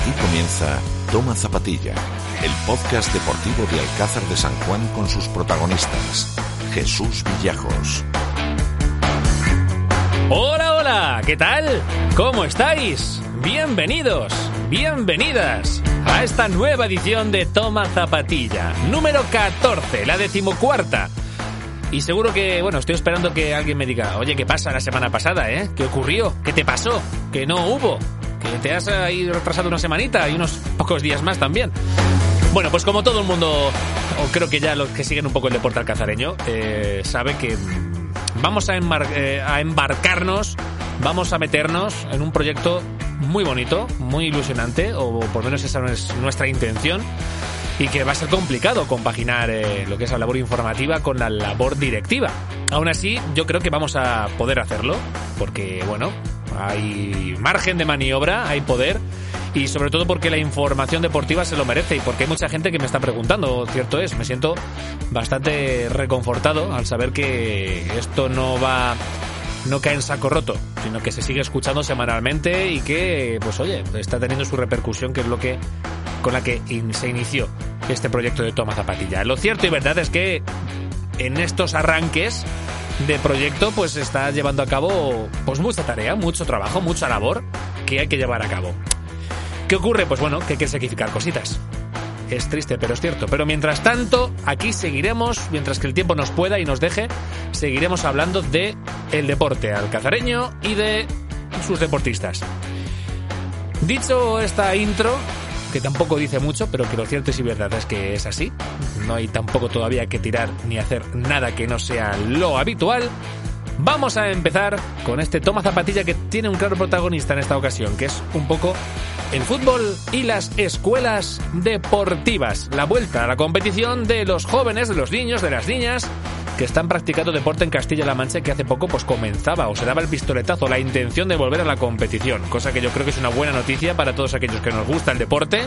Aquí comienza Toma Zapatilla, el podcast deportivo de Alcázar de San Juan con sus protagonistas. Jesús Villajos. Hola, hola, ¿qué tal? ¿Cómo estáis? Bienvenidos, bienvenidas a esta nueva edición de Toma Zapatilla, número 14, la decimocuarta. Y seguro que, bueno, estoy esperando que alguien me diga, oye, ¿qué pasa la semana pasada, eh? ¿Qué ocurrió? ¿Qué te pasó? ¿Que no hubo? ¿Que te has ahí retrasado una semanita y unos pocos días más también? Bueno, pues como todo el mundo, o creo que ya los que siguen un poco el deporte alcazareño, eh, sabe que mm, vamos a, embar- eh, a embarcarnos, vamos a meternos en un proyecto muy bonito, muy ilusionante, o por lo menos esa es nuestra intención, y que va a ser complicado compaginar eh, lo que es la labor informativa con la labor directiva. Aún así, yo creo que vamos a poder hacerlo, porque, bueno, hay margen de maniobra, hay poder, y sobre todo porque la información deportiva se lo merece y porque hay mucha gente que me está preguntando, cierto es, me siento bastante reconfortado al saber que esto no va no cae en saco roto, sino que se sigue escuchando semanalmente y que, pues oye, está teniendo su repercusión, que es lo que con la que in- se inició este proyecto de Toma Zapatilla. Lo cierto y verdad es que en estos arranques de proyecto, pues está llevando a cabo pues mucha tarea, mucho trabajo, mucha labor que hay que llevar a cabo. ¿Qué ocurre? Pues bueno, que hay que sacrificar cositas. Es triste, pero es cierto. Pero mientras tanto, aquí seguiremos, mientras que el tiempo nos pueda y nos deje, seguiremos hablando de el deporte alcazareño y de sus deportistas. Dicho esta intro, tampoco dice mucho, pero que lo cierto y verdad es que es así. No hay tampoco todavía que tirar ni hacer nada que no sea lo habitual. Vamos a empezar con este toma zapatilla que tiene un claro protagonista en esta ocasión, que es un poco el fútbol y las escuelas deportivas. La vuelta a la competición de los jóvenes, de los niños, de las niñas que están practicando deporte en Castilla-La Mancha que hace poco pues comenzaba o se daba el pistoletazo, la intención de volver a la competición, cosa que yo creo que es una buena noticia para todos aquellos que nos gusta el deporte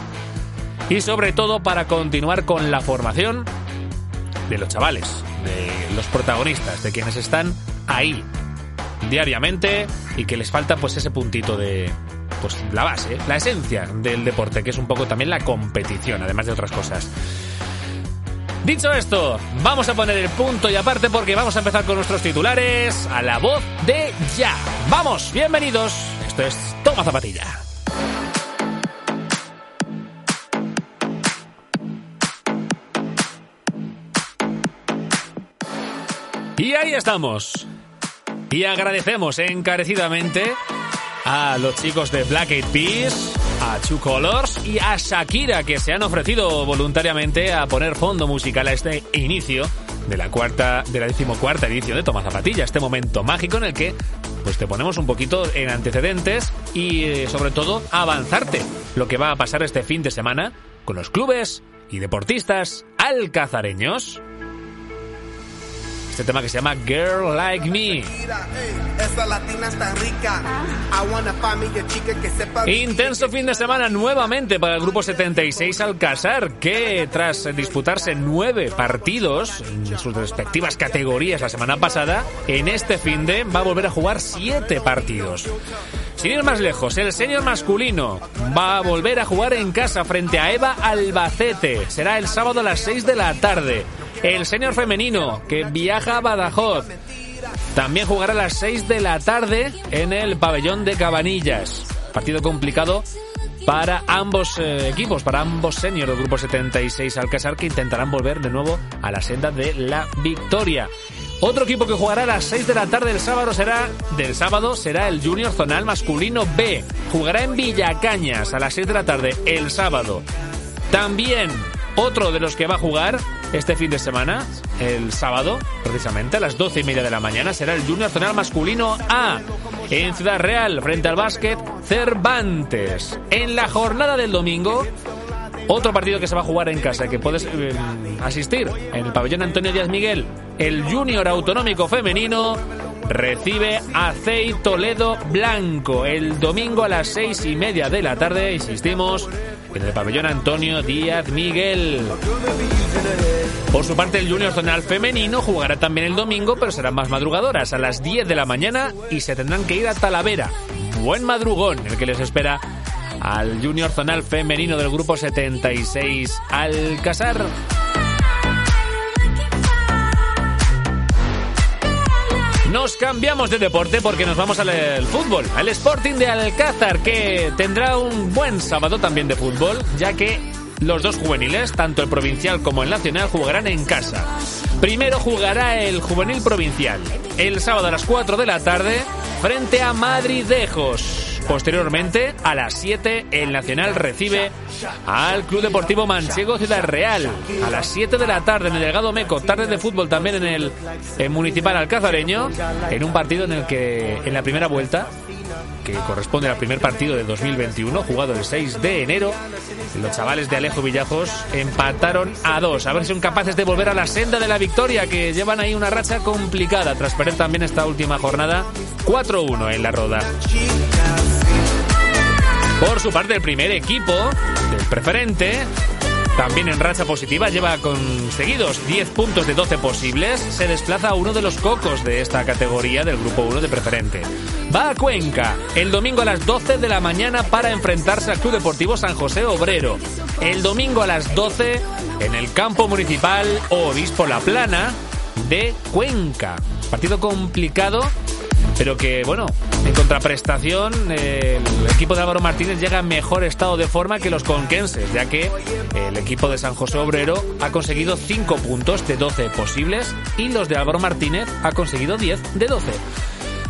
y sobre todo para continuar con la formación de los chavales, de los protagonistas, de quienes están ahí diariamente y que les falta pues ese puntito de pues la base, la esencia del deporte, que es un poco también la competición, además de otras cosas. Dicho esto, vamos a poner el punto y aparte porque vamos a empezar con nuestros titulares a la voz de ya. Vamos, bienvenidos. Esto es Toma Zapatilla. Y ahí estamos. Y agradecemos encarecidamente a los chicos de Black Eyed Peas, a Two Colors y a Shakira que se han ofrecido voluntariamente a poner fondo musical a este inicio de la cuarta, de la decimocuarta edición de Toma Zapatilla, este momento mágico en el que pues te ponemos un poquito en antecedentes y eh, sobre todo avanzarte lo que va a pasar este fin de semana con los clubes y deportistas alcazareños. Este tema que se llama Girl Like Me. Mira, ey, esa latina está rica. I wanna find me a chica que sepa. Intenso fin de semana nuevamente para el grupo 76 Alcázar, que tras disputarse nueve partidos en sus respectivas categorías la semana pasada, en este fin de va a volver a jugar siete partidos. Sin ir más lejos, el senior masculino va a volver a jugar en casa frente a Eva Albacete. Será el sábado a las 6 de la tarde. El senior femenino, que viaja a Badajoz, también jugará a las 6 de la tarde en el pabellón de Cabanillas. Partido complicado para ambos eh, equipos, para ambos seniors del grupo 76 Alcázar que intentarán volver de nuevo a la senda de la victoria. Otro equipo que jugará a las 6 de la tarde del sábado será del sábado será el Junior Zonal Masculino B. Jugará en Villacañas a las 6 de la tarde el sábado. También otro de los que va a jugar este fin de semana, el sábado, precisamente a las 12 y media de la mañana, será el Junior Zonal Masculino A en Ciudad Real frente al básquet Cervantes. En la jornada del domingo, otro partido que se va a jugar en casa, que puedes eh, asistir en el pabellón Antonio Díaz Miguel, el Junior Autonómico Femenino recibe a Toledo Blanco el domingo a las seis y media de la tarde, insistimos, en el pabellón Antonio Díaz Miguel. Por su parte, el Junior Zonal Femenino jugará también el domingo, pero serán más madrugadoras, a las 10 de la mañana y se tendrán que ir a Talavera. Buen madrugón el que les espera al Junior Zonal femenino del grupo 76 Alcázar. Nos cambiamos de deporte porque nos vamos al fútbol, al Sporting de Alcázar, que tendrá un buen sábado también de fútbol, ya que los dos juveniles, tanto el provincial como el nacional, jugarán en casa. Primero jugará el juvenil provincial, el sábado a las 4 de la tarde, frente a Madridejos. Posteriormente, a las 7, el Nacional recibe al Club Deportivo Manchego Ciudad Real. A las 7 de la tarde en el Delgado Meco, tarde de fútbol también en el, Municipal Alcazareño, en un partido en el que en la primera vuelta que corresponde al primer partido de 2021, jugado el 6 de enero. Los chavales de Alejo Villajos empataron a dos. A ver si son capaces de volver a la senda de la victoria, que llevan ahí una racha complicada tras perder también esta última jornada 4-1 en la roda. Por su parte, el primer equipo del preferente también en racha positiva, lleva conseguidos 10 puntos de 12 posibles, se desplaza a uno de los cocos de esta categoría del grupo 1 de preferente. Va a Cuenca el domingo a las 12 de la mañana para enfrentarse al Club Deportivo San José Obrero. El domingo a las 12 en el campo municipal Obispo La Plana de Cuenca. Partido complicado pero que, bueno, en contraprestación, el equipo de Álvaro Martínez llega en mejor estado de forma que los conquenses, ya que el equipo de San José Obrero ha conseguido 5 puntos de 12 posibles y los de Álvaro Martínez ha conseguido 10 de 12.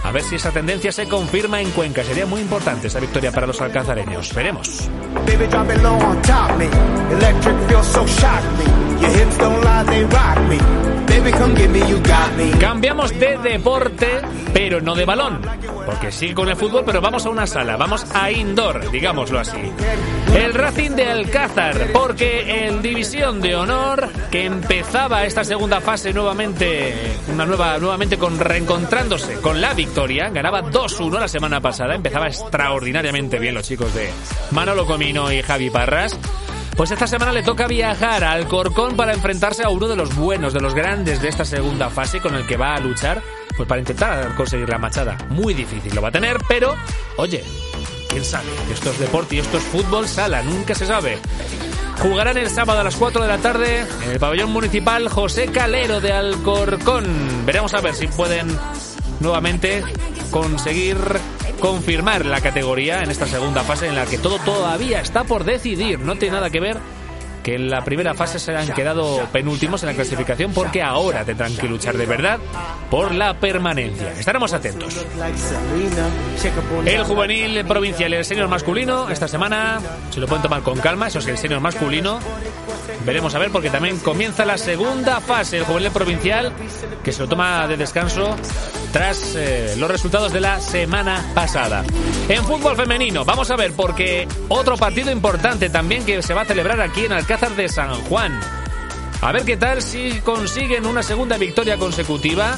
A ver si esa tendencia se confirma en Cuenca. Sería muy importante esa victoria para los alcazareños. Veremos. Cambiamos de deporte, pero no de balón. Porque sí con el fútbol, pero vamos a una sala, vamos a indoor, digámoslo así. El Racing de Alcázar, porque en División de Honor, que empezaba esta segunda fase nuevamente, una nueva, nuevamente con reencontrándose con la victoria, ganaba 2-1 la semana pasada, empezaba extraordinariamente bien los chicos de Manolo Comino y Javi Parras. Pues esta semana le toca viajar al Corcón para enfrentarse a uno de los buenos, de los grandes de esta segunda fase con el que va a luchar, pues para intentar conseguir la machada. Muy difícil lo va a tener, pero, oye, quién sabe, esto es deporte y esto es fútbol sala, nunca se sabe. Jugarán el sábado a las 4 de la tarde en el pabellón municipal José Calero de Alcorcón. Veremos a ver si pueden nuevamente conseguir confirmar la categoría en esta segunda fase en la que todo todavía está por decidir. No tiene nada que ver que en la primera fase se han quedado penúltimos en la clasificación porque ahora tendrán que luchar de verdad por la permanencia. Estaremos atentos. El juvenil provincial el senior masculino esta semana se lo pueden tomar con calma, eso es el senior masculino. Veremos a ver porque también comienza la segunda fase, el juvenil provincial que se lo toma de descanso tras eh, los resultados de la semana pasada. En fútbol femenino, vamos a ver porque otro partido importante también que se va a celebrar aquí en Alcalá Alcázar de San Juan. A ver qué tal si consiguen una segunda victoria consecutiva.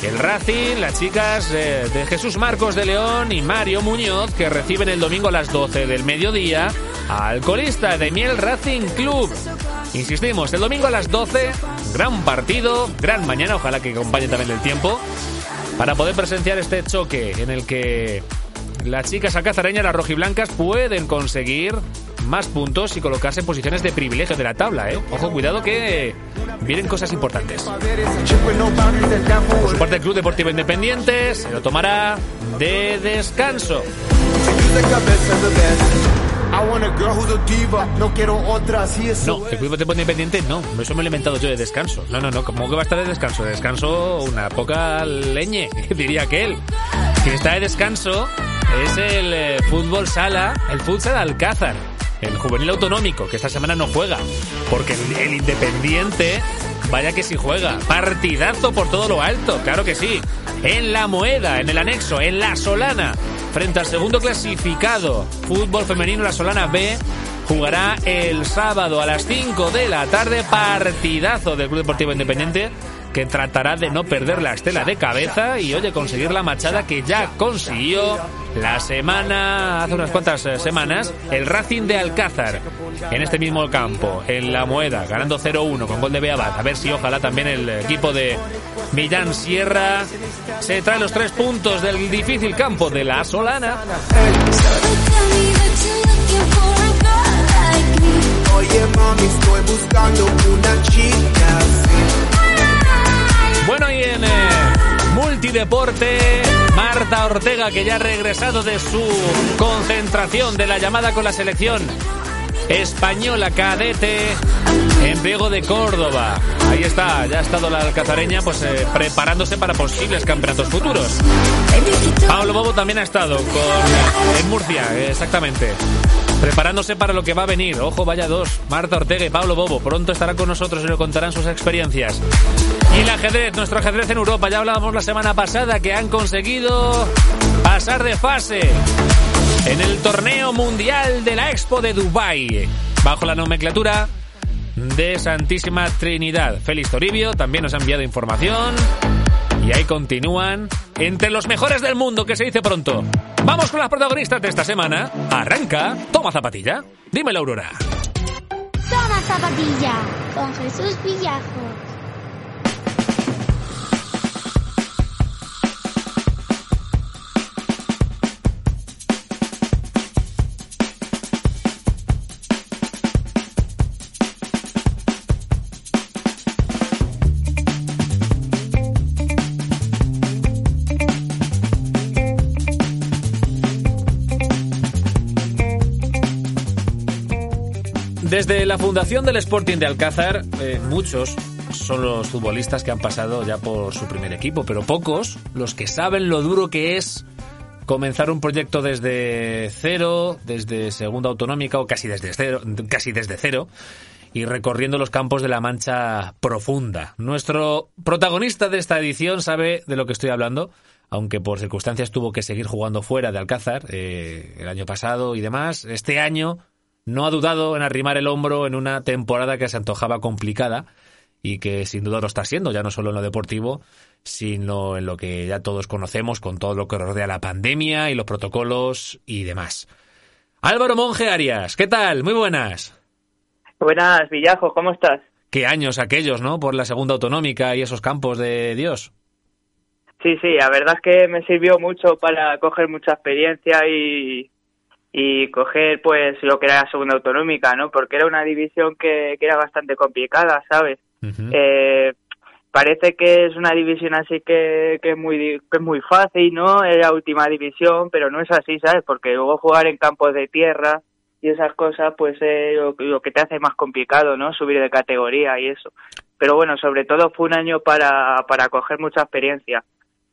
El Racing, las chicas eh, de Jesús Marcos de León y Mario Muñoz, que reciben el domingo a las 12 del mediodía al colista de Miel Racing Club. Insistimos, el domingo a las 12, gran partido, gran mañana, ojalá que acompañe también el tiempo, para poder presenciar este choque en el que las chicas alcazareñas, las rojiblancas, pueden conseguir más puntos y colocarse en posiciones de privilegio de la tabla, ¿eh? Ojo, cuidado que vienen cosas importantes. Por su parte, el Club Deportivo Independiente se lo tomará de descanso. No, el Club Deportivo Independiente no, eso me lo he inventado yo de descanso. No, no, no, ¿cómo que va a estar de descanso? De descanso, una poca leñe, diría que él. Que está de descanso es el eh, fútbol sala, el futsal Alcázar el juvenil autonómico, que esta semana no juega, porque el, Independiente, vaya que sí juega, partidazo por todo lo alto, claro que sí, en la Moeda, en el anexo, en la Solana, frente al segundo clasificado, fútbol femenino, la Solana B, jugará el sábado a las 5 de la tarde, partidazo del Club Deportivo Independiente que tratará de no perder la estela de cabeza y oye conseguir la machada que ya consiguió la semana, hace unas cuantas eh, semanas, el Racing de Alcázar en este mismo campo, en La Moeda, ganando 0-1 con gol de Beabat. A ver si ojalá también el equipo de Millán Sierra se trae los tres puntos del difícil campo de La Solana. Ortega, que ya ha regresado de su concentración de la llamada con la selección española cadete en Priego de Córdoba. Ahí está, ya ha estado la alcazareña pues eh, preparándose para posibles campeonatos futuros. Pablo Bobo también ha estado con, en Murcia, exactamente. Preparándose para lo que va a venir. Ojo, vaya dos. Marta Ortega y Pablo Bobo. Pronto estarán con nosotros y nos contarán sus experiencias. Y el ajedrez, nuestro ajedrez en Europa. Ya hablábamos la semana pasada que han conseguido pasar de fase en el torneo mundial de la Expo de Dubai bajo la nomenclatura de Santísima Trinidad. Félix Toribio también nos ha enviado información y ahí continúan entre los mejores del mundo, que se dice pronto. Vamos con las protagonistas de esta semana. Arranca, toma zapatilla. Dímelo, Aurora. Toma zapatilla con Jesús Villajo. Desde la fundación del Sporting de Alcázar, eh, muchos son los futbolistas que han pasado ya por su primer equipo, pero pocos los que saben lo duro que es comenzar un proyecto desde cero, desde segunda autonómica o casi desde cero, casi desde cero y recorriendo los campos de la Mancha profunda. Nuestro protagonista de esta edición sabe de lo que estoy hablando, aunque por circunstancias tuvo que seguir jugando fuera de Alcázar eh, el año pasado y demás. Este año no ha dudado en arrimar el hombro en una temporada que se antojaba complicada y que sin duda lo está siendo, ya no solo en lo deportivo, sino en lo que ya todos conocemos con todo lo que rodea la pandemia y los protocolos y demás. Álvaro Monge Arias, ¿qué tal? Muy buenas. Buenas, Villajo, ¿cómo estás? Qué años aquellos, ¿no? Por la segunda autonómica y esos campos de Dios. Sí, sí, la verdad es que me sirvió mucho para coger mucha experiencia y, y coger pues lo que era la segunda autonómica, ¿no? Porque era una división que, que era bastante complicada, ¿sabes? eh, parece que es una división así que, que, es muy, que es muy fácil, ¿no? Es la última división, pero no es así, ¿sabes? Porque luego jugar en campos de tierra y esas cosas, pues es lo, lo que te hace más complicado, ¿no? Subir de categoría y eso. Pero bueno, sobre todo fue un año para, para coger mucha experiencia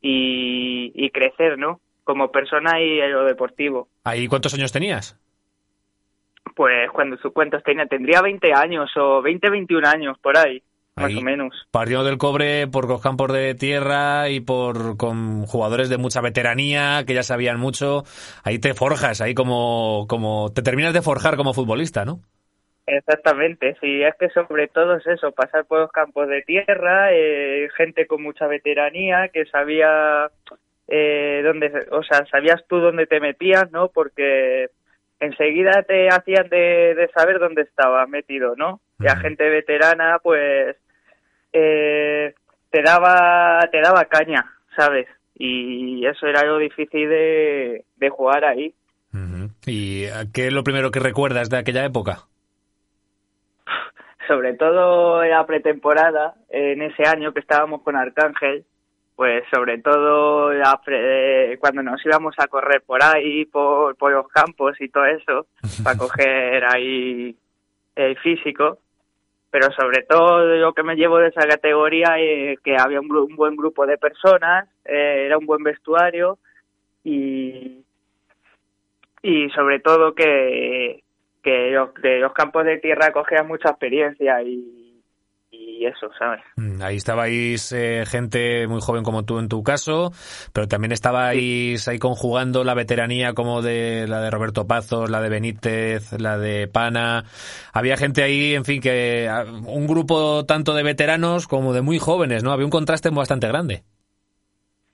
y, y crecer, ¿no? Como persona y en lo deportivo. ¿Ahí cuántos años tenías? Pues cuando sus cuentos tenía, tendría 20 años o 20, 21 años, por ahí, más o menos. Partido del cobre por los campos de tierra y por con jugadores de mucha veteranía que ya sabían mucho. Ahí te forjas, ahí como, como te terminas de forjar como futbolista, ¿no? Exactamente, sí, es que sobre todo es eso, pasar por los campos de tierra, eh, gente con mucha veteranía que sabía eh, donde, o sea, sabías tú dónde te metías, ¿no? Porque enseguida te hacían de, de saber dónde estaba metido, ¿no? Y a gente veterana, pues, eh, te daba, te daba caña, ¿sabes? Y eso era lo difícil de, de jugar ahí. ¿Y qué es lo primero que recuerdas de aquella época? Sobre todo la pretemporada, en ese año que estábamos con Arcángel, pues sobre todo eh, cuando nos íbamos a correr por ahí, por, por los campos y todo eso, para coger ahí el físico. Pero sobre todo lo que me llevo de esa categoría es que había un, un buen grupo de personas, eh, era un buen vestuario y, y sobre todo que, que los, de los campos de tierra cogían mucha experiencia y eso, ¿sabes? Mm, ahí estabais eh, gente muy joven como tú en tu caso, pero también estabais ahí conjugando la veteranía como de la de Roberto Pazos, la de Benítez, la de Pana. Había gente ahí, en fin, que un grupo tanto de veteranos como de muy jóvenes, ¿no? Había un contraste bastante grande.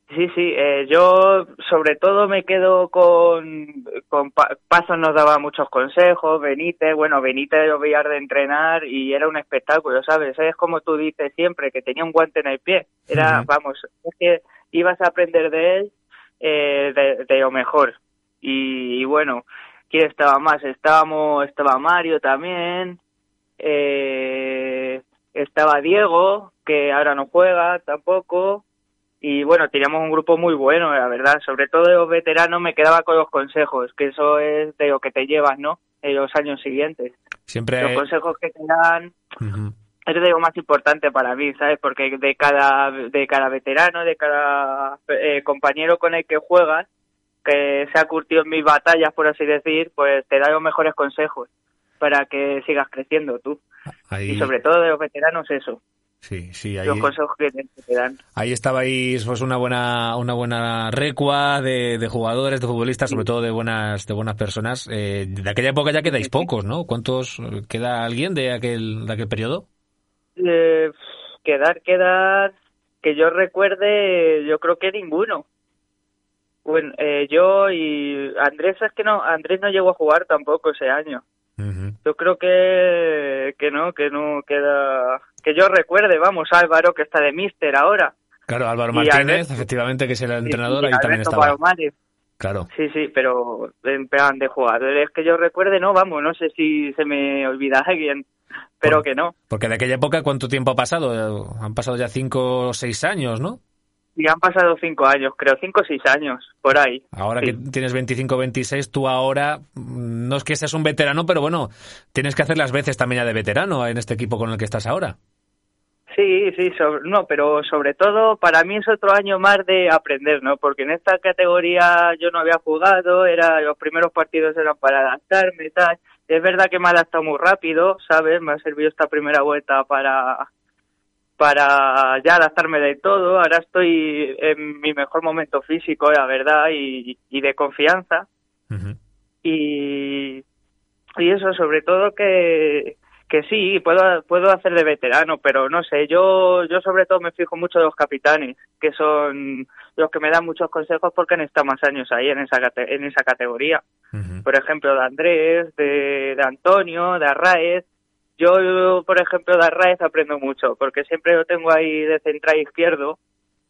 Sí, sí, eh, yo sobre todo me quedo con, con Pasos nos daba muchos consejos, Benítez, bueno, Benítez lo veía de entrenar y era un espectáculo, ¿sabes? Es como tú dices siempre, que tenía un guante en el pie, era, vamos, es que ibas a aprender de él eh, de, de, lo mejor. Y, y, bueno, ¿quién estaba más? Estábamos, estaba Mario también, eh, estaba Diego, que ahora no juega tampoco, y bueno, teníamos un grupo muy bueno, la verdad. Sobre todo de los veteranos me quedaba con los consejos, que eso es de lo que te llevas, ¿no? En los años siguientes. Siempre. Los consejos que te dan es de lo más importante para mí, ¿sabes? Porque de cada, de cada veterano, de cada eh, compañero con el que juegas, que se ha curtido en mis batallas, por así decir, pues te da los mejores consejos para que sigas creciendo tú. Y sobre todo de los veteranos eso. Sí, sí, ahí, los consejos que te, dan. Ahí estabais pues una buena una buena recua de, de jugadores, de futbolistas, sobre todo de buenas de buenas personas. Eh, de aquella época ya quedáis pocos, ¿no? ¿Cuántos queda alguien de aquel de aquel periodo? Eh, quedar, quedar, que yo recuerde, yo creo que ninguno. Bueno, eh, yo y Andrés es que no, Andrés no llegó a jugar tampoco ese año. Yo creo que que no, que no queda, que yo recuerde, vamos, Álvaro que está de Mister ahora. Claro, Álvaro Martínez, efectivamente, que es el entrenador, ahí también estaba. Claro. Sí, sí, pero en plan de jugadores que yo recuerde, no, vamos, no sé si se me olvida alguien. Pero que no. Porque de aquella época, ¿cuánto tiempo ha pasado? Han pasado ya cinco o seis años, ¿no? Y han pasado cinco años, creo, cinco o seis años, por ahí. Ahora que tienes 25, 26, tú ahora, mm, no es que seas un veterano, pero bueno, tienes que hacer las veces también ya de veterano en este equipo con el que estás ahora. Sí, sí, no, pero sobre todo para mí es otro año más de aprender, ¿no? Porque en esta categoría yo no había jugado, era los primeros partidos eran para adaptarme y tal, es verdad que me ha adaptado muy rápido, ¿sabes? Me ha servido esta primera vuelta para para ya adaptarme de todo. Ahora estoy en mi mejor momento físico, la verdad, y, de confianza. Y y eso, sobre todo que que sí, puedo, puedo hacer de veterano, pero no sé, yo, yo sobre todo me fijo mucho de los capitanes, que son los que me dan muchos consejos porque han estado más años ahí en esa, en esa categoría. Por ejemplo, de Andrés, de, de Antonio, de Arraez. Yo, por ejemplo, de Arraez aprendo mucho, porque siempre lo tengo ahí de central izquierdo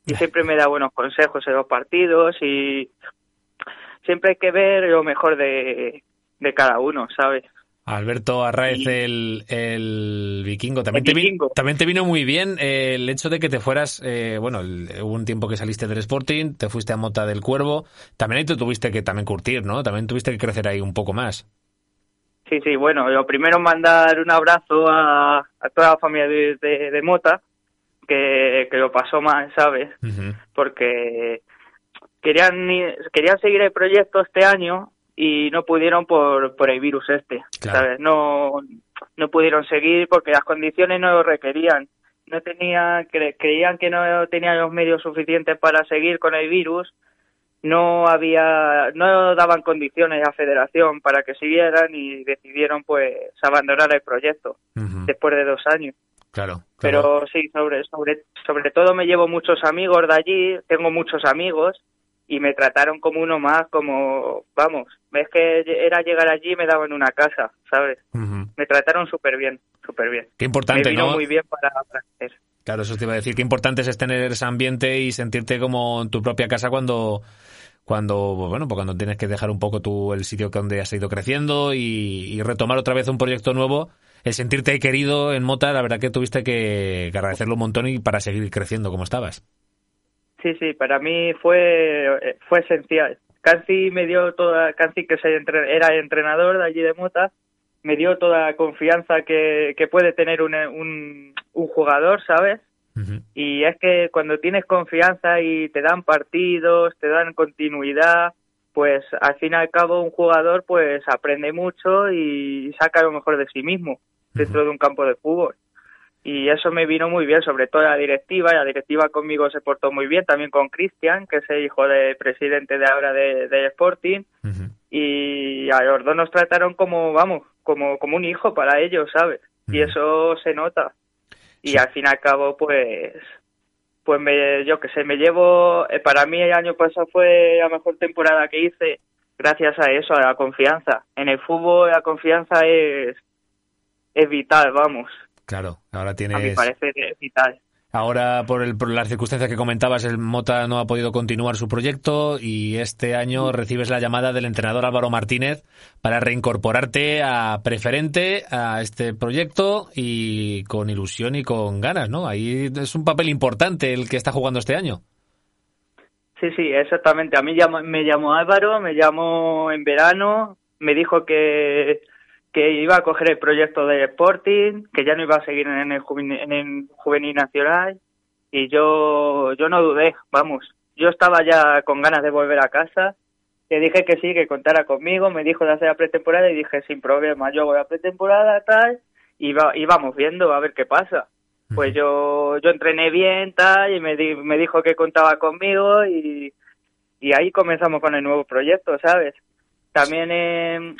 y siempre me da buenos consejos en los partidos y siempre hay que ver lo mejor de, de cada uno, ¿sabes? Alberto Arraez, el, el, vikingo. También, te Vino, también te vino muy bien eh, el hecho de que te fueras, eh, bueno, hubo un tiempo que saliste del Sporting, te fuiste a Mota del Cuervo, también ahí te tuviste que también curtir, ¿no? También tuviste que crecer ahí un poco más. Sí, sí, bueno, lo primero mandar un abrazo a, a toda la familia de, de, Mota, que, que, lo pasó mal, ¿sabes? Porque querían, querían seguir el proyecto este año y no pudieron por, por el virus este, ¿sabes? No, no pudieron seguir porque las condiciones no lo requerían. No tenía, creían que no tenían los medios suficientes para seguir con el virus. No había, no daban condiciones a Federación para que siguieran y decidieron pues abandonar el proyecto después de dos años. Claro, Pero sí, sobre, sobre, sobre todo me llevo muchos amigos de allí, tengo muchos amigos y me trataron como uno más, como, vamos, ves que era llegar allí y me daban una casa, ¿sabes? Me trataron súper bien, súper bien. Qué importante, me vino muy bien para. Claro, eso te iba a decir, qué importante es tener ese ambiente y sentirte como en tu propia casa cuando cuando bueno pues cuando tienes que dejar un poco tu el sitio donde has ido creciendo y, retomar otra vez un proyecto nuevo el sentirte querido en Mota la verdad que tuviste que, agradecerlo un montón y para seguir creciendo como estabas Sí, sí, para mí fue, fue esencial. Casi me dio toda, casi que era entrenador de allí de Mota, me dio toda confianza que, que puede tener un, un, un jugador, ¿sabes? Y es que cuando tienes confianza y te dan partidos, te dan continuidad, pues al fin y al cabo un jugador pues aprende mucho y saca lo mejor de sí mismo dentro de un campo de fútbol. Y eso me vino muy bien, sobre todo la directiva, la directiva conmigo se portó muy bien, también con Cristian, que es el hijo del presidente de ahora de, Sporting, y a los dos nos trataron como, vamos, como, como un hijo para ellos, ¿sabes? Y eso se nota. Y al fin y al cabo, pues, pues me, yo que sé, me llevo, eh, para mí el año pasado fue la mejor temporada que hice, gracias a eso, a la confianza. En el fútbol la confianza es, es vital, vamos. Claro, ahora tienes... A mi parece vital. Ahora, por, el, por las circunstancias que comentabas, el Mota no ha podido continuar su proyecto y este año recibes la llamada del entrenador Álvaro Martínez para reincorporarte a preferente a este proyecto y con ilusión y con ganas, ¿no? Ahí es un papel importante el que está jugando este año. Sí, sí, exactamente. A mí me llamó Álvaro, me llamó en verano, me dijo que, que iba a coger el proyecto de Sporting, que ya no iba a seguir en el, juvenil, en el juvenil nacional y yo, yo no dudé, vamos. Yo estaba ya con ganas de volver a casa, le dije que sí, que contara conmigo, me dijo de hacer la pretemporada y dije sin problema, yo hago la pretemporada tal y, va, y vamos viendo a ver qué pasa. Pues yo, yo entrené bien, tal, y me, di- me dijo que contaba conmigo y, y ahí comenzamos con el nuevo proyecto, ¿sabes? También eh,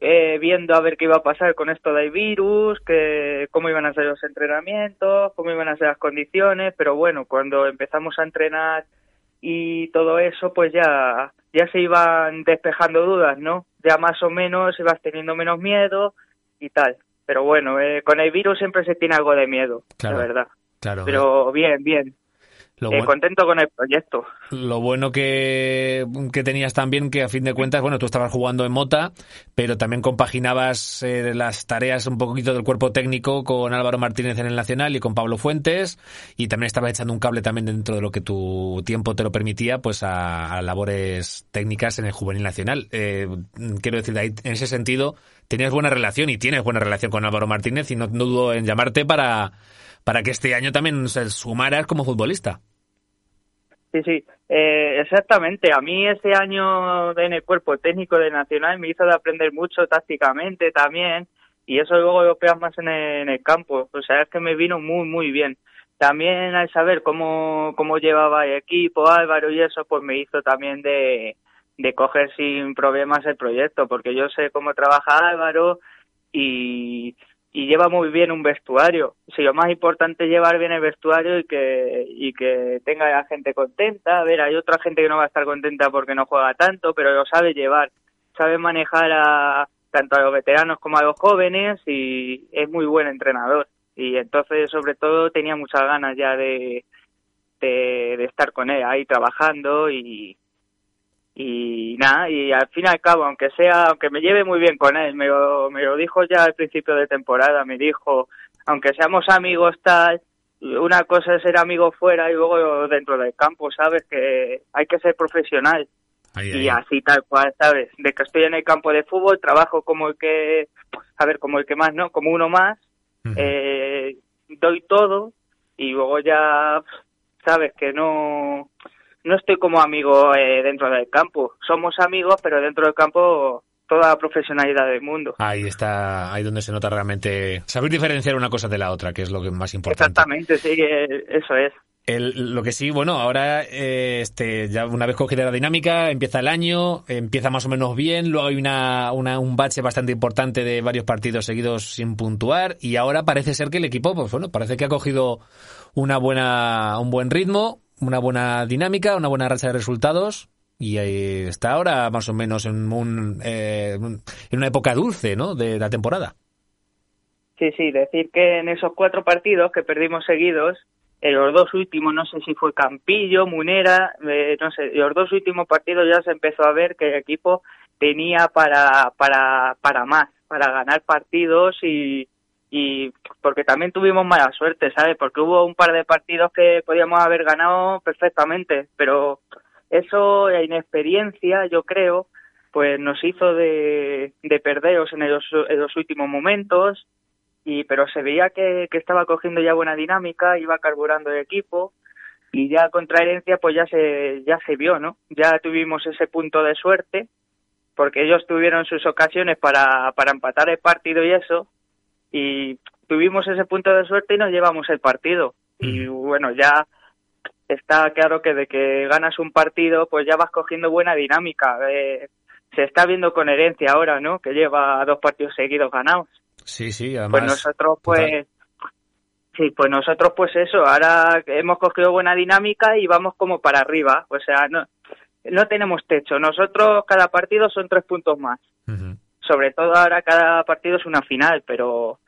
eh, viendo a ver qué iba a pasar con esto del virus, que cómo iban a ser los entrenamientos, cómo iban a ser las condiciones, pero bueno, cuando empezamos a entrenar y todo eso, pues ya, ya se iban despejando dudas, ¿no? Ya más o menos ibas teniendo menos miedo y tal. Pero bueno, eh, con el virus siempre se tiene algo de miedo, Claro. la verdad. Claro. Pero bien, bien. Lo, Eh, contento con el proyecto. lo bueno que, que tenías también que a fin de cuentas, bueno, tú estabas jugando en Mota, pero también compaginabas eh, las tareas un poquito del cuerpo técnico con Álvaro Martínez en el Nacional y con Pablo Fuentes, y también estabas echando un cable también dentro de lo que tu tiempo te lo permitía, pues a, a labores técnicas en el Juvenil Nacional. Eh, quiero decir, de ahí, en ese sentido, tenías buena relación y tienes buena relación con Álvaro Martínez y no, no dudo en llamarte para, para que este año también se sumaras como futbolista. Sí, sí, eh, exactamente. A mí este año en el cuerpo técnico de Nacional me hizo de aprender mucho tácticamente también y eso luego lo pegas más en el, en el campo. O sea, es que me vino muy, muy bien. También al saber cómo, cómo llevaba el equipo Álvaro y eso, pues me hizo también de, de coger sin problemas el proyecto, porque yo sé cómo trabaja Álvaro y, y lleva muy bien un vestuario. Sí, lo más importante es llevar bien el vestuario y que, y que tenga la gente contenta. A ver, hay otra gente que no va a estar contenta porque no juega tanto, pero lo sabe llevar. Sabe manejar a, tanto a los veteranos como a los jóvenes y es muy buen entrenador. Y entonces, sobre todo, tenía muchas ganas ya de, de estar con él ahí trabajando y, y nada, y al fin y al cabo, aunque sea, aunque me lleve muy bien con él, me lo, me lo dijo ya al principio de temporada, me dijo, aunque seamos amigos tal, una cosa es ser amigo fuera y luego dentro del campo, ¿sabes? Que hay que ser profesional. Ahí, Y así tal cual, ¿sabes? De que estoy en el campo de fútbol, trabajo como el que, a ver, como el que más, ¿no? Como uno más, eh, doy todo y luego ya, ¿sabes? Que no, no estoy como amigo eh, dentro del campo. Somos amigos, pero dentro del campo toda la profesionalidad del mundo. Ahí está, ahí donde se nota realmente saber diferenciar una cosa de la otra, que es lo que más importante. Exactamente, sí, eh, eso es. El- lo que sí, bueno, ahora eh, este, ya una vez cogida la dinámica, empieza el año, empieza más o menos bien, luego hay una, una- un bache bastante importante de varios partidos seguidos sin puntuar y ahora parece ser que el equipo, pues bueno, parece que ha cogido una buena, un buen ritmo, una buena dinámica, una buena racha de resultados y ahí está ahora más o menos en, un, eh, en una época dulce, ¿no? De la temporada. Sí, sí, decir que en esos cuatro partidos que perdimos seguidos, en los dos últimos, no sé si fue Campillo, Munera, eh, no sé, los dos últimos partidos ya se empezó a ver que el equipo tenía para, para, para más, para ganar partidos y, y porque también tuvimos mala suerte, ¿sabes? Porque hubo un par de partidos que podíamos haber ganado perfectamente, pero eso, la inexperiencia, yo creo, pues nos hizo de, de perderos en los, en los últimos momentos y pero se veía que, que estaba cogiendo ya buena dinámica, iba carburando el equipo y ya contra herencia pues ya se ya se vio, ¿no? Ya tuvimos ese punto de suerte porque ellos tuvieron sus ocasiones para, para empatar el partido y eso y tuvimos ese punto de suerte y nos llevamos el partido. Y bueno ya está claro que de que ganas un partido pues ya vas cogiendo buena dinámica. Eh, se está viendo con herencia ahora no que lleva dos partidos seguidos ganados. Sí, sí, además. pues nosotros total. pues sí pues nosotros pues eso ahora hemos cogido buena dinámica y vamos como para arriba. O sea no no tenemos techo. Nosotros cada partido son tres puntos más. Ujú. Sobre todo ahora cada partido es una final pero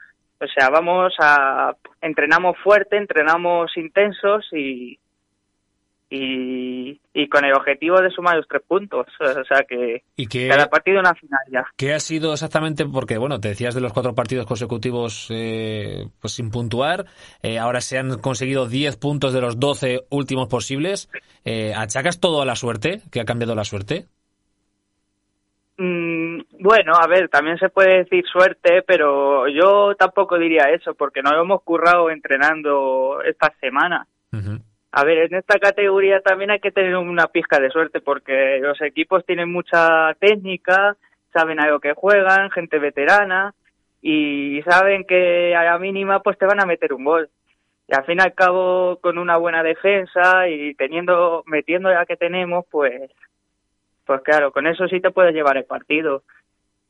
o sea vamos a entrenamos fuerte entrenamos intensos y y, y con el objetivo de sumar los tres puntos. O sea que ¿Y qué, cada partido una final ya. qué ha sido exactamente? Porque, bueno, te decías de los cuatro partidos consecutivos eh, pues sin puntuar. Eh, ahora se han conseguido 10 puntos de los 12 últimos posibles. Eh, ¿Achacas todo a la suerte? ¿Que ha cambiado la suerte? Mm, bueno, a ver, también se puede decir suerte, pero yo tampoco diría eso, porque nos hemos currado entrenando esta semana. A ver, en esta categoría también hay que tener una pizca de suerte, porque los equipos tienen mucha técnica, saben a lo que juegan, gente veterana, y saben que a la mínima pues te van a meter un gol. Y al fin y al cabo, con una buena defensa y teniendo, metiendo la que tenemos, pues pues claro, con eso sí te puedes llevar el partido.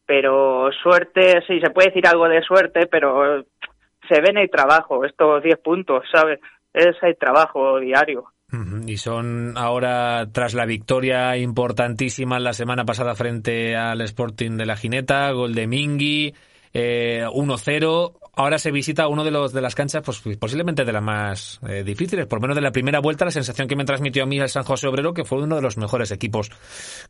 Pero suerte, sí, se puede decir algo de suerte, pero se ve en el trabajo, estos 10 puntos, ¿sabes? Es el trabajo diario. Y son ahora, tras la victoria importantísima la semana pasada frente al Sporting de la Gineta, gol de Mingui, eh, 1-0. Ahora se visita uno de los de las canchas, pues posiblemente de las más eh, difíciles. Por menos de la primera vuelta, la sensación que me transmitió a mí el San José Obrero, que fue uno de los mejores equipos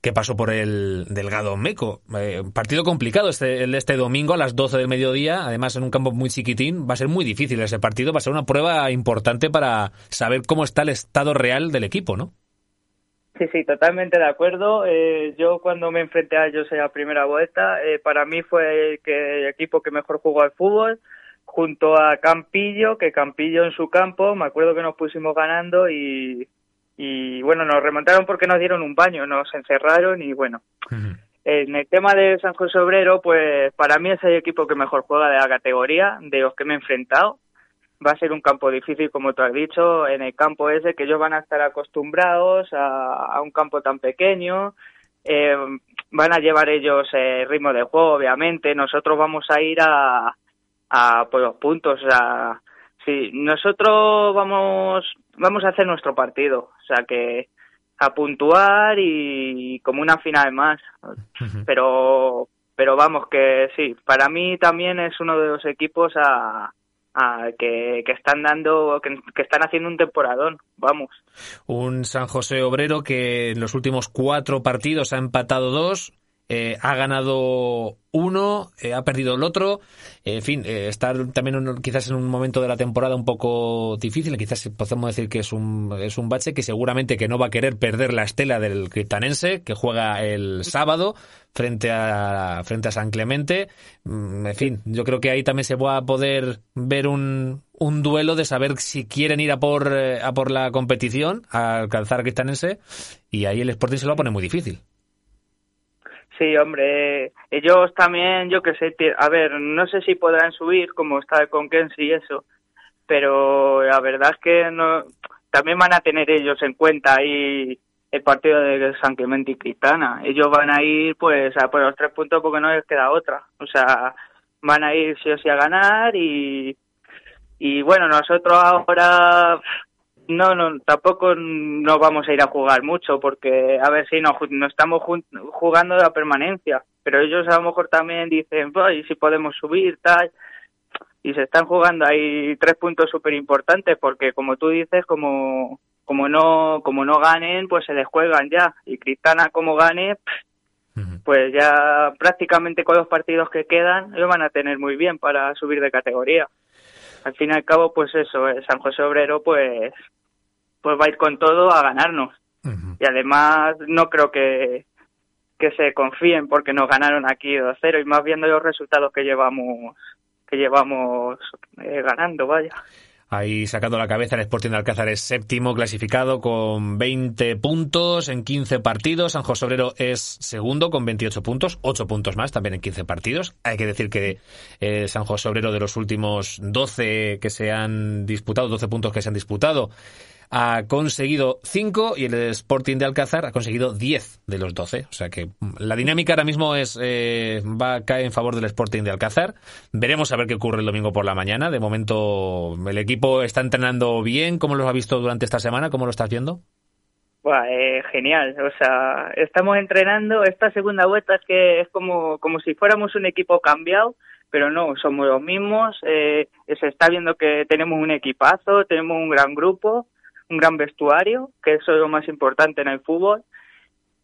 que pasó por el Delgado Meco. Eh, partido complicado este, este domingo a las 12 del mediodía, además en un campo muy chiquitín. Va a ser muy difícil ese partido, va a ser una prueba importante para saber cómo está el estado real del equipo, ¿no? Sí, sí, totalmente de acuerdo. Eh, yo cuando me enfrenté a ellos en la primera vuelta, eh, para mí fue el, que, el equipo que mejor jugó al fútbol, junto a Campillo, que Campillo en su campo, me acuerdo que nos pusimos ganando y, y bueno, nos remontaron porque nos dieron un baño, nos encerraron y bueno. En el tema de San José Obrero, pues para mí es el equipo que mejor juega de la categoría, de los que me he enfrentado. Va a ser un campo difícil, como tú has dicho, en el campo ese que ellos van a estar acostumbrados a, a un campo tan pequeño. Eh, van a llevar ellos eh, ritmo de juego, obviamente. Nosotros vamos a ir a, a por los puntos. O sea, sí, nosotros vamos, vamos a hacer nuestro partido. O sea que a puntuar y como una final más. Pero, pero vamos que sí, para mí también es uno de los equipos a, a que, que están dando, que están haciendo un temporadón. Vamos. Un San José Obrero que en los últimos cuatro partidos ha empatado dos, eh, ha ganado uno, eh, ha perdido el otro. Eh, en fin, eh, está también un- quizás en un momento de la temporada un poco difícil. Quizás podemos decir que es un, es un bache que seguramente que no va a querer perder la estela del criptanense, que juega el sábado frente a, frente a San Clemente. Mm, En fin, yo creo que ahí también se va a poder ver un, un duelo de saber si quieren ir a por, a por la competición, a alcanzar a Cristanense, y ahí el Sporting se lo va a poner muy difícil. Sí, hombre, ellos también, yo que sé, a ver, no sé si podrán subir como está el Conquense y eso, pero la verdad es que no, también van a tener ellos en cuenta ahí el partido de San Clemente y Cristana. Ellos van a ir pues a por los tres puntos porque no les queda otra. O sea, van a ir sí o sí a ganar y, y bueno, nosotros ahora no, no, tampoco no vamos a ir a jugar mucho porque a ver si no, no estamos jugando la permanencia, pero ellos a lo mejor también dicen, "Pues, ¿y si podemos subir tal? Y se están jugando ahí tres puntos súper importantes porque como tú dices, como como no como no ganen, pues se les juegan ya y Cristana como gane, pues ya prácticamente con los partidos que quedan lo van a tener muy bien para subir de categoría. Al fin y al cabo, pues eso, eh, San José Obrero, pues pues va a ir con todo a ganarnos. Y además no creo que, que se confíen porque nos ganaron aquí 2-0 y más viendo los resultados que llevamos que llevamos eh, ganando, vaya. Ahí sacando la cabeza el Sporting de Alcázar es séptimo clasificado con 20 puntos en 15 partidos. San José Obrero es segundo con 28 puntos, 8 puntos más también en 15 partidos. Hay que decir que eh, San José Obrero de los últimos 12 que se han disputado, 12 puntos que se han disputado, ha conseguido 5 y el Sporting de Alcázar ha conseguido 10 de los 12. O sea que mm, la dinámica ahora mismo es eh, va a caer en favor del Sporting de Alcázar. Veremos a ver qué ocurre el domingo por la mañana. De momento el equipo está entrenando bien. ¿Cómo lo has visto durante esta semana? ¿Cómo lo estás viendo? Buah, eh, genial, o sea, estamos entrenando, esta segunda vuelta es que es como, como si fuéramos un equipo cambiado, pero no, somos los mismos, eh, se está viendo que tenemos un equipazo, tenemos un gran grupo, un gran vestuario, que eso es lo más importante en el fútbol.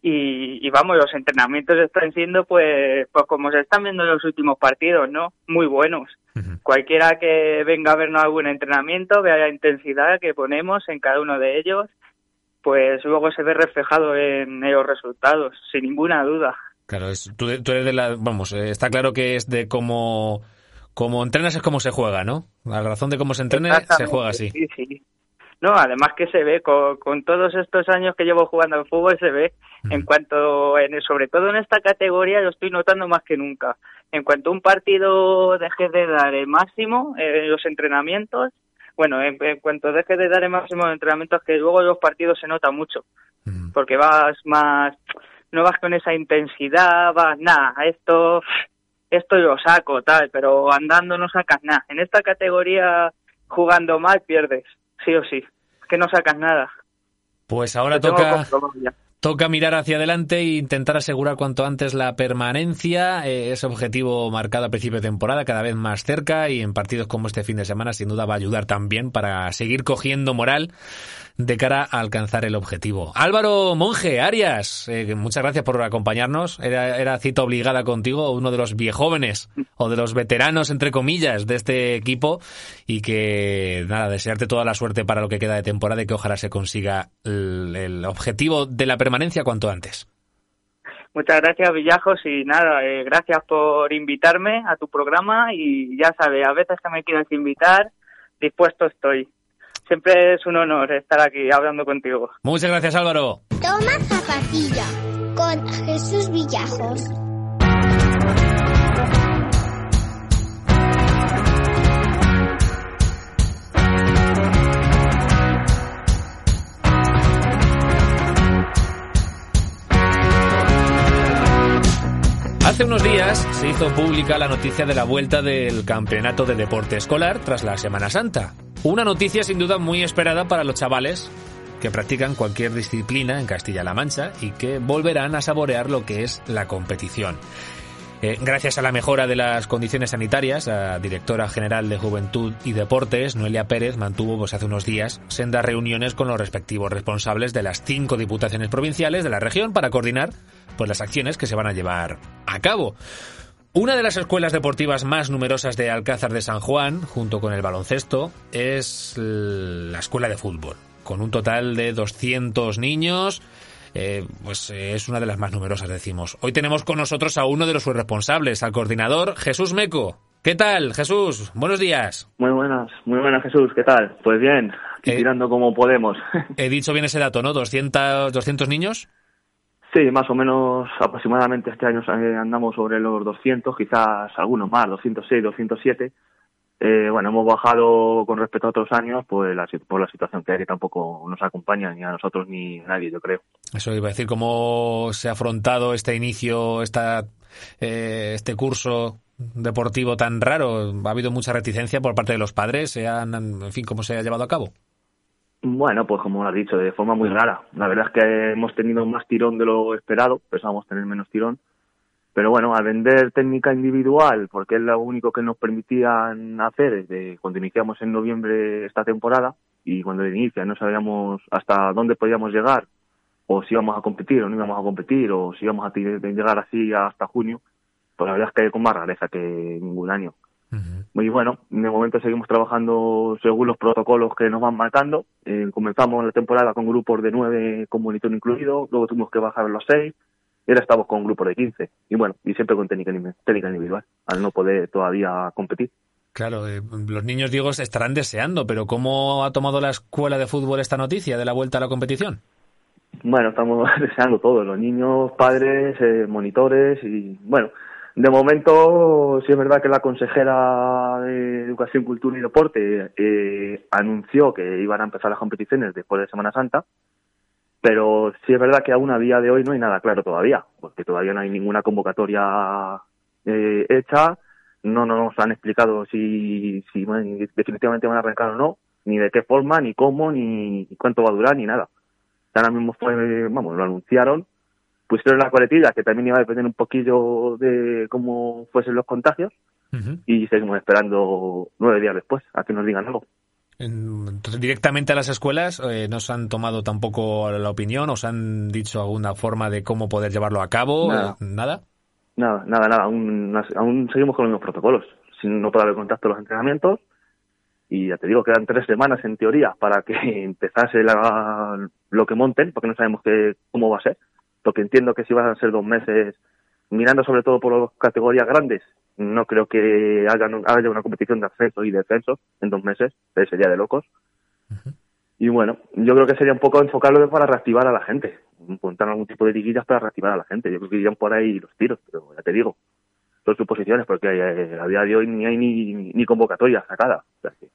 Y, y vamos, los entrenamientos están siendo, pues, pues como se están viendo en los últimos partidos, ¿no? Muy buenos. Cualquiera que venga a vernos algún entrenamiento, vea la intensidad que ponemos en cada uno de ellos, pues luego se ve reflejado en los resultados, sin ninguna duda. Claro, es, tú, tú eres de la. Vamos, eh, está claro que es de cómo. Como entrenas es como se juega, ¿no? La razón de cómo se entrene, se juega así. Sí, sí. No, además que se ve, con, con todos estos años que llevo jugando al fútbol, se ve, en cuanto, en, sobre todo en esta categoría, lo estoy notando más que nunca. En cuanto un partido deje de dar el máximo eh, en los entrenamientos, bueno, en, en cuanto deje de dar el máximo en entrenamientos, que luego los partidos se nota mucho, Mm. porque vas más, no vas con esa intensidad, vas, nada, esto, esto lo saco, tal, pero andando no sacas nada. En esta categoría, jugando mal, pierdes, sí o sí, es que no sacas nada. Pues ahora toca. Toca mirar hacia adelante e intentar asegurar cuanto antes la permanencia, eh, ese objetivo marcado a principio de temporada cada vez más cerca y en partidos como este fin de semana sin duda va a ayudar también para seguir cogiendo moral de cara a alcanzar el objetivo. Álvaro Monge, Arias, eh, muchas gracias por acompañarnos. Era, era cita obligada contigo, uno de los viejóvenes o de los veteranos, entre comillas, de este equipo y que, nada, desearte toda la suerte para lo que queda de temporada y que ojalá se consiga el, el objetivo de la permanencia cuanto antes. Muchas gracias, Villajos, y nada, eh, gracias por invitarme a tu programa y ya sabes, a veces que me quieras invitar, dispuesto estoy. Siempre es un honor estar aquí hablando contigo. Muchas gracias, Álvaro. Toma zapatilla con Jesús Villajos. Hace unos días se hizo pública la noticia de la vuelta del campeonato de deporte escolar tras la Semana Santa. Una noticia sin duda muy esperada para los chavales que practican cualquier disciplina en Castilla-La Mancha y que volverán a saborear lo que es la competición. Eh, gracias a la mejora de las condiciones sanitarias, la directora general de Juventud y Deportes, Noelia Pérez, mantuvo pues, hace unos días sendas reuniones con los respectivos responsables de las cinco diputaciones provinciales de la región para coordinar pues, las acciones que se van a llevar a cabo. Una de las escuelas deportivas más numerosas de Alcázar de San Juan, junto con el baloncesto, es la escuela de fútbol, con un total de 200 niños. Eh, pues eh, es una de las más numerosas, decimos. Hoy tenemos con nosotros a uno de los sus responsables, al coordinador Jesús Meco. ¿Qué tal, Jesús? Buenos días. Muy buenas, muy buenas Jesús, ¿qué tal? Pues bien, aquí Eh. tirando como podemos. He dicho bien ese dato, ¿no? ¿200, 200 niños? sí, más o menos aproximadamente este año eh, andamos sobre los 200, quizás algunos más, 206, 207. Eh, bueno, hemos bajado con respecto a otros años pues la, por la situación que hay, que tampoco nos acompaña ni a nosotros ni a nadie, yo creo. Eso iba a decir, ¿cómo se ha afrontado este inicio, esta, eh, este curso deportivo tan raro? ¿Ha habido mucha reticencia por parte de los padres? ¿Se han, en fin, cómo se ha llevado a cabo? Bueno, pues como lo has dicho, de forma muy rara. La verdad es que hemos tenido más tirón de lo esperado, pensábamos tener menos tirón. Pero bueno, al vender técnica individual, porque es lo único que nos permitían hacer desde cuando iniciamos en noviembre esta temporada, y cuando inicia no sabíamos hasta dónde podíamos llegar, o si íbamos a competir o no íbamos a competir, o si íbamos a llegar así hasta junio, pues la verdad es que con más rareza que ningún año. Y bueno, de momento seguimos trabajando según los protocolos que nos van marcando. Eh, comenzamos la temporada con grupos de nueve con monitor incluido, luego tuvimos que bajar a los seis, y ahora estamos con grupos de 15. Y bueno, y siempre con técnica, indi- técnica individual, al no poder todavía competir. Claro, eh, los niños, Diego, se estarán deseando, pero ¿cómo ha tomado la escuela de fútbol esta noticia de la vuelta a la competición? Bueno, estamos deseando todos, los niños, padres, eh, monitores y bueno, de momento sí es verdad que la consejera de Educación, Cultura y Deporte eh, anunció que iban a empezar las competiciones después de Semana Santa, pero sí es verdad que aún a día de hoy no hay nada claro todavía, porque todavía no hay ninguna convocatoria eh, hecha, no nos han explicado si, si definitivamente van a arrancar o no, ni de qué forma, ni cómo, ni cuánto va a durar, ni nada. Ahora mismo fue, vamos, lo anunciaron, pusieron la coletilla que también iba a depender un poquillo de cómo fuesen los contagios y seguimos esperando nueve días después a que nos digan algo. Directamente a las escuelas eh, no se han tomado tampoco la opinión, os han dicho alguna forma de cómo poder llevarlo a cabo, Nada. nada. Nada, nada, nada. Aún, aún seguimos con los mismos protocolos. Sin no puede haber contacto en los entrenamientos. Y ya te digo, quedan tres semanas en teoría para que empezase la- lo que monten, porque no sabemos qué, cómo va a ser. Porque entiendo que si van a ser dos meses, mirando sobre todo por las categorías grandes, no creo que hagan, haya una competición de ascenso y descenso en dos meses. Eh, Sería de locos. Y bueno, yo creo que sería un poco enfocarlo para reactivar a la gente. Montar algún tipo de liguillas para reactivar a la gente. Yo creo que irían por ahí los tiros, pero ya te digo, son suposiciones porque eh, a día de hoy ni hay ni, ni convocatoria sacada. O sea, que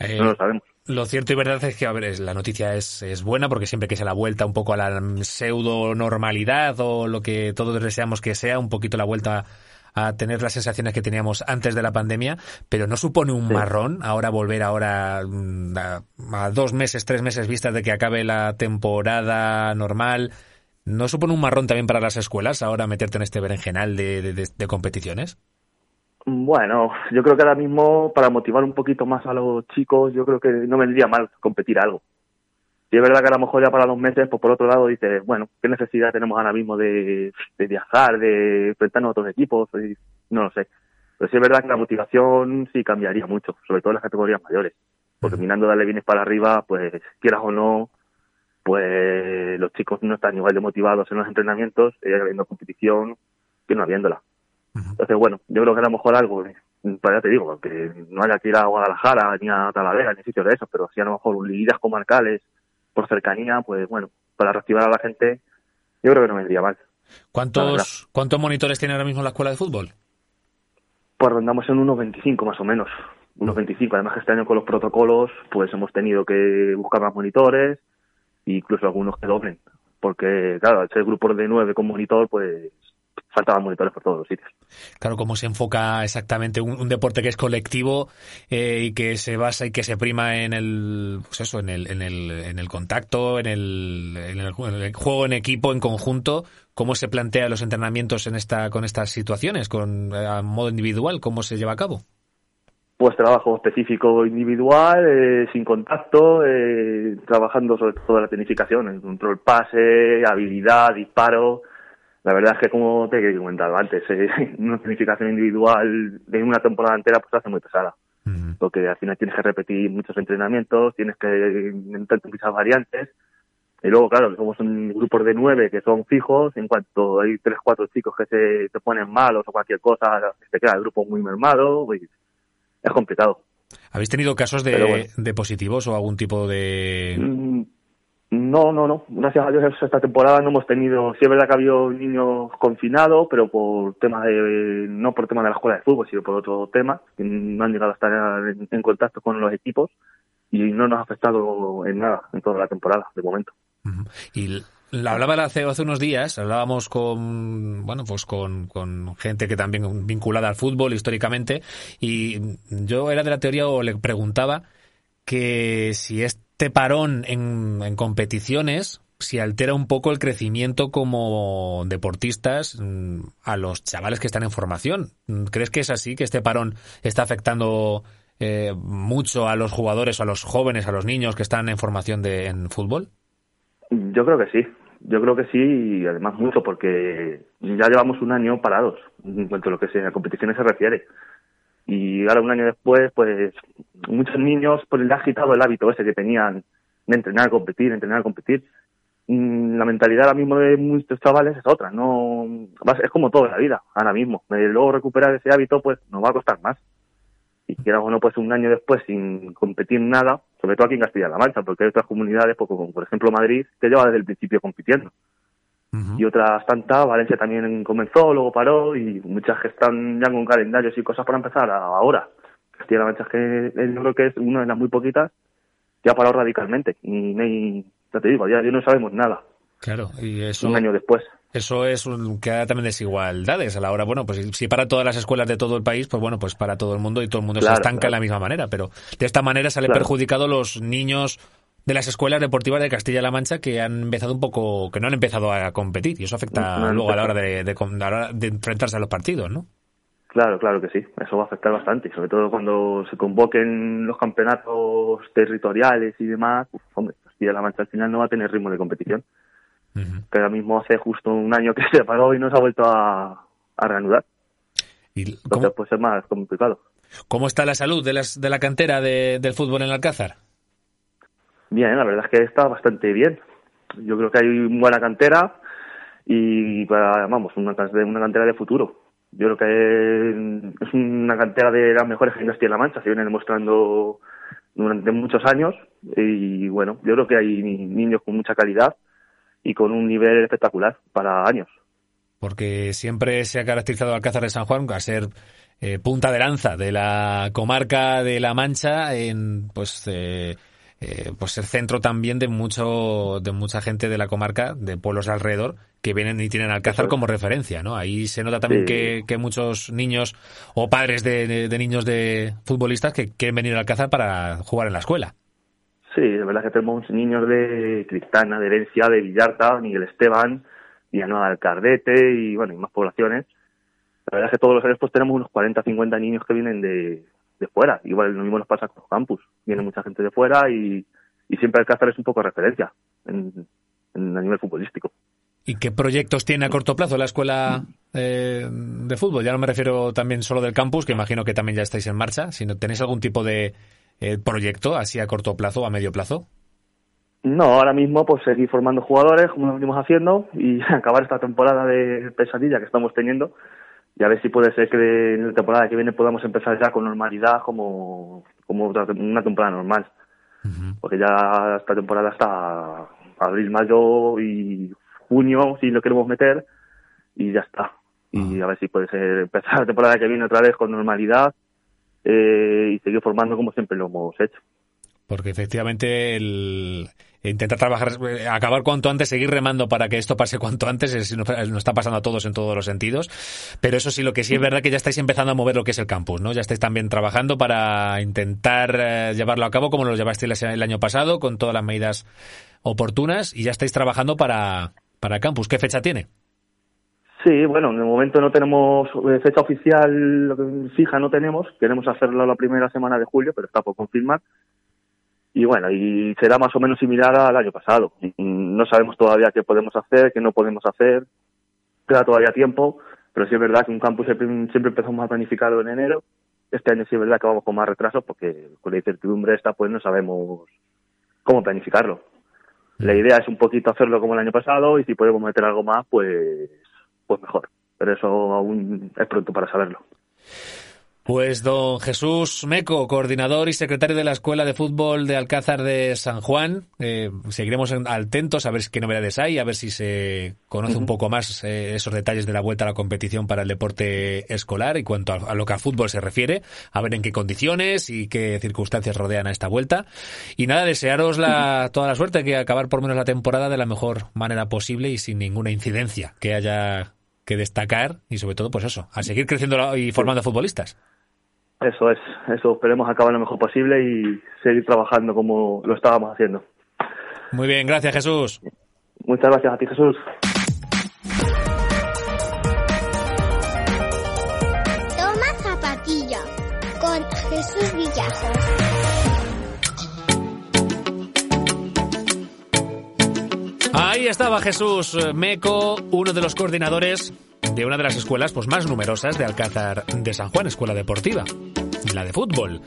Eh, no lo sabemos. Lo cierto y verdad es que, a ver, la noticia es, es buena porque siempre que se la vuelta un poco a la pseudo normalidad o lo que todos deseamos que sea, un poquito la vuelta a tener las sensaciones que teníamos antes de la pandemia, pero no supone un Sí. marrón ahora volver ahora mm, a, a dos meses, tres meses vistas de que acabe la temporada normal. ¿No supone un marrón también para las escuelas ahora meterte en este berenjenal de, de- de- de competiciones? Bueno, yo creo que ahora mismo para motivar un poquito más a los chicos, yo creo que no vendría mal competir algo. Y es verdad que a lo mejor ya para dos meses, pues por otro lado dices, bueno, ¿qué necesidad tenemos ahora mismo de, de viajar, de enfrentarnos a otros equipos? Y no lo sé. Pero sí es verdad que la motivación sí cambiaría mucho, sobre todo en las categorías mayores. Porque mirando darle bienes para arriba, pues quieras o no, pues los chicos no están igual de motivados en los entrenamientos, eh, habiendo competición, que no habiéndola. Entonces, bueno, yo creo que a lo mejor algo, eh, pues ya te digo, que no haya que ir a Guadalajara, ni a Talavera, ni sitios de esos, pero sí a lo mejor ligas comarcales por cercanía, pues bueno, para reactivar a la gente, yo creo que no vendría mal. ¿Cuántos, ¿Cuántos monitores tiene ahora mismo la escuela de fútbol? Pues rondamos en unos 25 más o menos, unos 25. Además que este año con los protocolos, pues hemos tenido que buscar más monitores, e incluso algunos que doblen, porque claro, al ser grupos de nueve con monitor, pues faltaban monitores por todos los sitios. Claro, cómo se enfoca exactamente un, un deporte que es colectivo eh, y que se basa y que se prima en el, pues eso, en el, en el, en el contacto, en el, en el, en el juego en equipo, en conjunto. ¿Cómo se plantea los entrenamientos en esta, con estas situaciones, con eh, a modo individual? ¿Cómo se lleva a cabo? Pues trabajo específico individual, eh, sin contacto, eh, trabajando sobre todo la tecnificación, el control pase, habilidad, disparo. La verdad es que como te he comentado antes, eh, una tecnificación individual de una temporada entera pues hace muy pesada. Porque al final tienes que repetir muchos entrenamientos, tienes que intentar muchas variantes. Y luego, claro, somos un grupos de nueve que son fijos. En cuanto hay tres, cuatro chicos que se, se ponen malos o cualquier cosa, se queda el grupo muy mermado. y es complicado. ¿Habéis tenido casos de, bueno. de positivos o algún tipo de... Mm, No, no, no. Gracias a Dios esta temporada no hemos tenido. Sí es verdad que ha habido niños confinados, pero por tema de no por tema de la escuela de fútbol, sino por otro tema, no han llegado a estar en, contacto con los equipos y no nos ha afectado en nada en toda la temporada de momento. Y la hablaba hace, hace unos días, hablábamos con, bueno, pues con, con gente que también vinculada al fútbol históricamente, y yo era de la teoría o le preguntaba que si este parón en, competiciones si altera un poco el crecimiento como deportistas mm, a los chavales que están en formación. ¿Crees que es así, que este parón está afectando eh, mucho a los jugadores, a los jóvenes, a los niños que están en formación de, en fútbol? Yo creo que sí, yo creo que sí y además mucho porque ya llevamos un año parados en cuanto a lo que se, a competiciones se refiere. Y ahora un año después, pues muchos niños pues les ha agitado el hábito ese que tenían de entrenar, competir, entrenar, competir. Mm, La mentalidad ahora mismo de muchos chavales es otra, no es como todo en la vida, ahora mismo. Eh, Luego recuperar ese hábito pues nos va a costar más. Y quieras o no, pues un año después sin competir nada, sobre todo aquí en Castilla-La Mancha, porque hay otras comunidades, pues, como por ejemplo Madrid, que lleva desde el principio compitiendo. Y otras tantas, Valencia también comenzó, luego paró, y muchas que están ya con calendarios y cosas para empezar ahora. Castilla-La Mancha es que eh, yo creo que es una de las muy poquitas que ha parado radicalmente. Y ya te digo, a día de hoy no sabemos nada, Claro, y eso, un año después. eso es un, que también desigualdades a la hora, bueno, pues si- para todas las escuelas de todo el país, pues bueno, pues para todo el mundo y todo el mundo se estanca claro. de la misma manera, pero de esta manera sale Claro. perjudicado los niños de las escuelas deportivas de Castilla-La Mancha que han empezado un poco, que no han empezado a competir y eso afecta No luego a la hora de, enfrentarse a los partidos, ¿no? Claro, claro que sí, eso va a afectar bastante, sobre todo cuando se convoquen los campeonatos territoriales y demás, pues, hombre, Castilla-La Mancha al final no va a tener ritmo de competición, que ahora mismo hace justo un año que se paró y no se ha vuelto a, a reanudar. ¿Y Entonces puede ser más complicado. cómo está la salud de, las, de la cantera de- del fútbol en Alcázar? Bien, la verdad es que está bastante bien. Yo creo que hay buena cantera y para, vamos, una, can- una cantera de futuro. Yo creo que es una cantera de las mejores en Castilla-La Mancha, se viene demostrando durante muchos años y bueno, yo creo que hay ni- niños con mucha calidad y con un nivel espectacular para años. Porque siempre se ha caracterizado Alcázar de San Juan a ser eh, punta de lanza de la comarca de La Mancha en pues eh, eh, pues ser centro también de mucho de mucha gente de la comarca de pueblos alrededor que vienen y tienen Alcázar es. como referencia no ahí se nota también Sí. que, que muchos niños o padres de, de- de niños de futbolistas que quieren venir a Alcázar para jugar en la escuela Sí, de verdad que tenemos niños de Cristana, de Herencia, de Villarta, Miguel Esteban, Villanueva del Cardete y bueno, y más poblaciones. La verdad es que todos los años pues tenemos unos 40, 50 niños que vienen de, de fuera. Igual lo mismo nos pasa con los campus. Viene mucha gente de fuera y, y siempre Alcázar es un poco referencia en, en- a nivel futbolístico. ¿Y qué proyectos tiene a corto plazo la escuela eh, de fútbol? Ya no me refiero también solo del campus, que imagino que también ya estáis en marcha, sino tenéis algún tipo de eh, proyecto así a corto plazo o a medio plazo. No, ahora mismo pues seguir formando jugadores como lo venimos haciendo y acabar esta temporada de pesadilla que estamos teniendo y a ver si puede ser que en la temporada que viene podamos empezar ya con normalidad como, como una temporada normal. Porque ya esta temporada está abril, mayo y junio si lo queremos meter y ya está. Y a ver si puede ser empezar la temporada que viene otra vez con normalidad eh, y seguir formando como siempre lo hemos hecho. Porque efectivamente el intentar trabajar, eh, acabar cuanto antes, seguir remando para que esto pase cuanto antes, es- nos nos está pasando a todos en todos los sentidos. Pero eso sí, lo que sí es verdad que ya estáis empezando a mover lo que es el campus, ¿no? Ya estáis también trabajando para intentar eh, llevarlo a cabo como lo llevasteis el año pasado, con todas las medidas oportunas, y ya estáis trabajando para, para campus. ¿Qué fecha tiene? Sí, bueno, en el momento no tenemos eh, fecha oficial fija, no tenemos. Queremos hacerlo la primera semana de julio, pero está por confirmar. Y bueno, y será más o menos similar al año pasado. No sabemos todavía qué podemos hacer, qué no podemos hacer. Queda todavía tiempo, pero sí es verdad que un campus siempre, siempre empezamos a planificarlo en enero. Este año sí es verdad que vamos con más retraso porque con la incertidumbre esta pues no sabemos cómo planificarlo. La idea es un poquito hacerlo como el año pasado y si podemos meter algo más, pues, pues mejor. Pero eso aún es pronto para saberlo. Pues don Jesús Meco, coordinador y secretario de la Escuela de Fútbol de Alcázar de San Juan. Eh, seguiremos en- atentos a ver qué novedades hay, a ver si se conoce un poco más eh, esos detalles de la vuelta a la competición para el deporte escolar y cuanto a, a lo que a fútbol se refiere, a ver en qué condiciones y qué circunstancias rodean a esta vuelta. Y nada, desearos la, toda la suerte, que acabar por menos la temporada de la mejor manera posible y sin ninguna incidencia que haya que destacar y sobre todo pues eso, a seguir creciendo y formando futbolistas. Eso es, eso esperemos acabar lo mejor posible y seguir trabajando como lo estábamos haciendo. Muy bien, gracias Jesús. Muchas gracias a ti, Jesús. Toma zapatilla con Jesús. Ahí estaba Jesús Meco, uno de los coordinadores de una de las escuelas pues, más numerosas de Alcázar de San Juan, escuela deportiva, la de fútbol.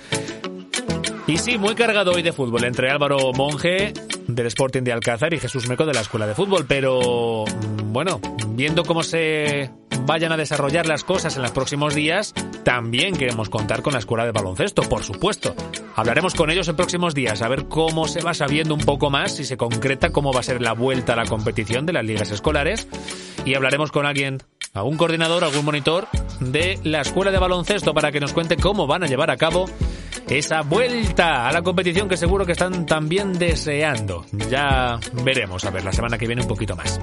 Y sí, muy cargado hoy de fútbol entre Álvaro Monge del Sporting de Alcázar y Jesús Meco de la Escuela de Fútbol, pero mm, bueno, viendo cómo se vayan a desarrollar las cosas en los próximos días, también queremos contar con la Escuela de Baloncesto, por supuesto. Hablaremos con ellos en próximos días, a ver cómo se va sabiendo un poco más, si se concreta cómo va a ser la vuelta a la competición de las ligas escolares, y hablaremos con alguien algún coordinador, algún monitor de la escuela de baloncesto para que nos cuente cómo van a llevar a cabo esa vuelta a la competición que seguro que están también deseando. Ya veremos, a ver, la semana que viene un poquito más.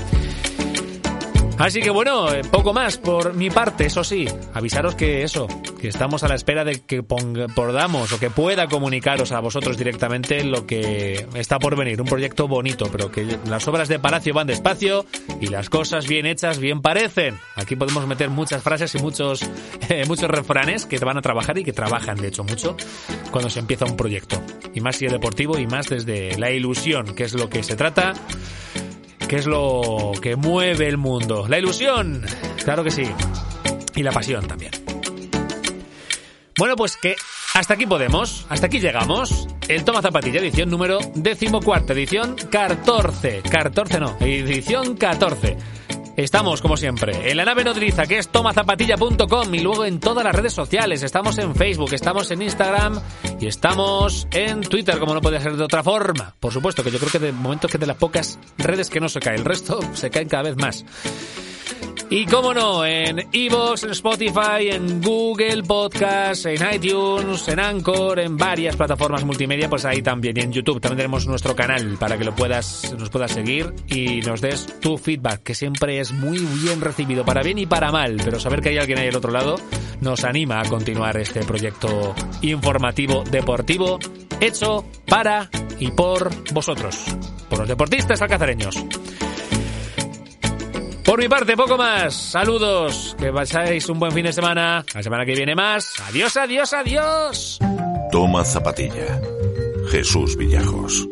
Así que bueno, eh, poco más por mi parte, eso sí, avisaros que eso, que estamos a la espera de que podamos o que pueda comunicaros a vosotros directamente lo que está por venir, un proyecto bonito, pero que las obras de Palacio van despacio y las cosas bien hechas bien parecen. Aquí podemos meter muchas frases y muchos, eh, muchos refranes que van a trabajar y que trabajan de hecho mucho cuando se empieza un proyecto. Y más si es deportivo y más desde la ilusión, que es lo que se trata ¿Qué es lo que mueve el mundo? La ilusión, claro que sí. Y la pasión también. Bueno, pues que hasta aquí podemos, hasta aquí llegamos. El Toma Zapatilla, edición número decimocuarta, edición 14. 14 no, edición 14. Estamos, como siempre, en la nave nodriza, que es tomazapatilla.com y luego en todas las redes sociales. Estamos en Facebook, estamos en Instagram y estamos en Twitter, como no puede ser de otra forma. Por supuesto, que yo creo que de momento es que de las pocas redes que no se cae, el resto se caen cada vez más. Y cómo no, en Evox, en Spotify, en Google Podcast, en iTunes, en Anchor, en varias plataformas multimedia, pues ahí también. Y en YouTube también tenemos nuestro canal para que lo puedas, nos puedas seguir y nos des tu feedback, que siempre es muy bien recibido, para bien y para mal. Pero saber que hay alguien ahí al otro lado nos anima a continuar este proyecto informativo deportivo hecho para y por vosotros, por los deportistas alcazareños. Por mi parte, poco más. Saludos. Que pasáis un buen fin de semana. La semana que viene más. Adiós, adiós, adiós. Toma zapatilla. Jesús Villajos.